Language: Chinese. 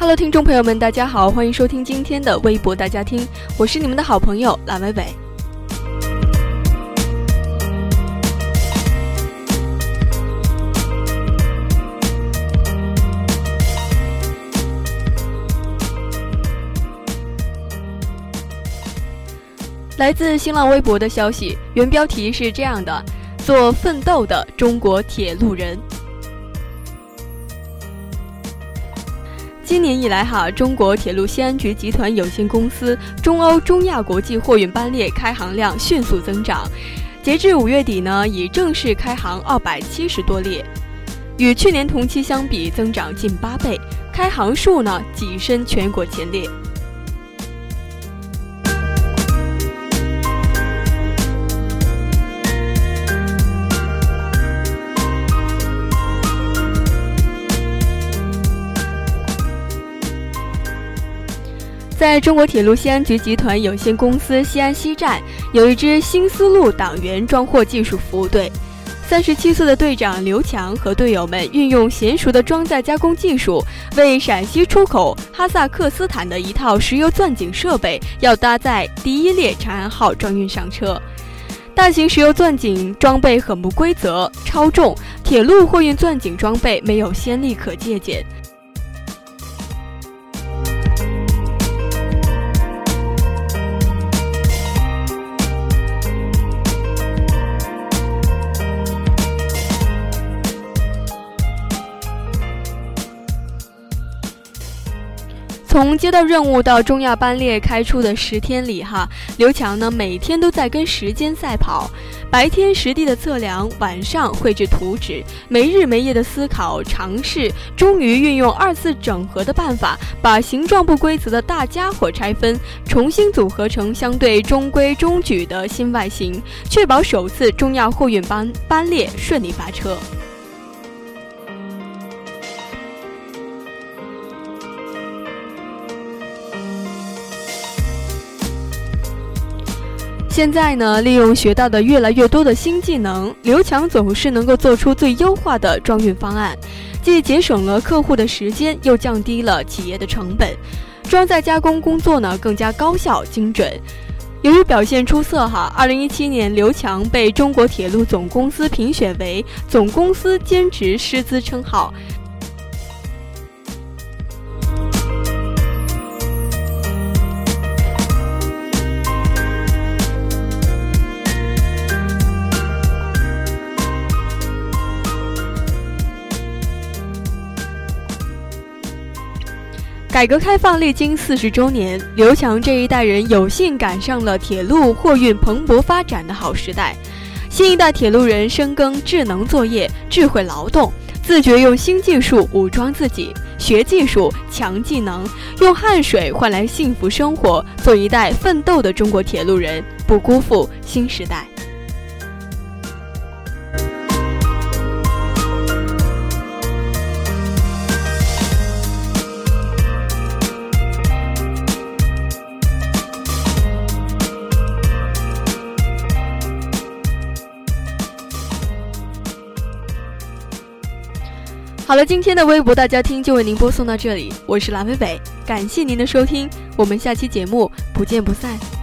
Hello，听众朋友们，大家好，欢迎收听今天的微博大家听，我是你们的好朋友蓝伟伟。来自新浪微博的消息，原标题是这样的：做奋斗的中国铁路人。今年以来，哈，中国铁路西安局集团有限公司中欧中亚国际货运班列开行量迅速增长，截至五月底呢，已正式开行二百七十多列，与去年同期相比增长近八倍，开行数呢跻身全国前列。在中国铁路西安局集团有限公司西安西站，有一支新丝路党员装货技术服务队。三十七岁的队长刘强和队友们运用娴熟的装载加工技术，为陕西出口哈萨克斯坦的一套石油钻井设备，要搭载第一列长安号装运上车。大型石油钻井装备很不规则、超重，铁路货运钻井装备没有先例可借鉴。从接到任务到中亚班列开出的十天里，哈，刘强呢每天都在跟时间赛跑，白天实地的测量，晚上绘制图纸，没日没夜的思考尝试，终于运用二次整合的办法，把形状不规则的大家伙拆分，重新组合成相对中规中矩的新外形，确保首次中亚货运班班列顺利发车。现在呢，利用学到的越来越多的新技能，刘强总是能够做出最优化的装运方案，既节省了客户的时间，又降低了企业的成本，装载加工工作呢更加高效精准。由于表现出色，哈，二零一七年刘强被中国铁路总公司评选为总公司兼职师资称号。改革开放历经四十周年，刘强这一代人有幸赶上了铁路货运蓬勃发展的好时代。新一代铁路人深耕智能作业、智慧劳动，自觉用新技术武装自己，学技术、强技能，用汗水换来幸福生活，做一代奋斗的中国铁路人，不辜负新时代。好了，今天的微博大家听就为您播送到这里，我是蓝北北，感谢您的收听，我们下期节目不见不散。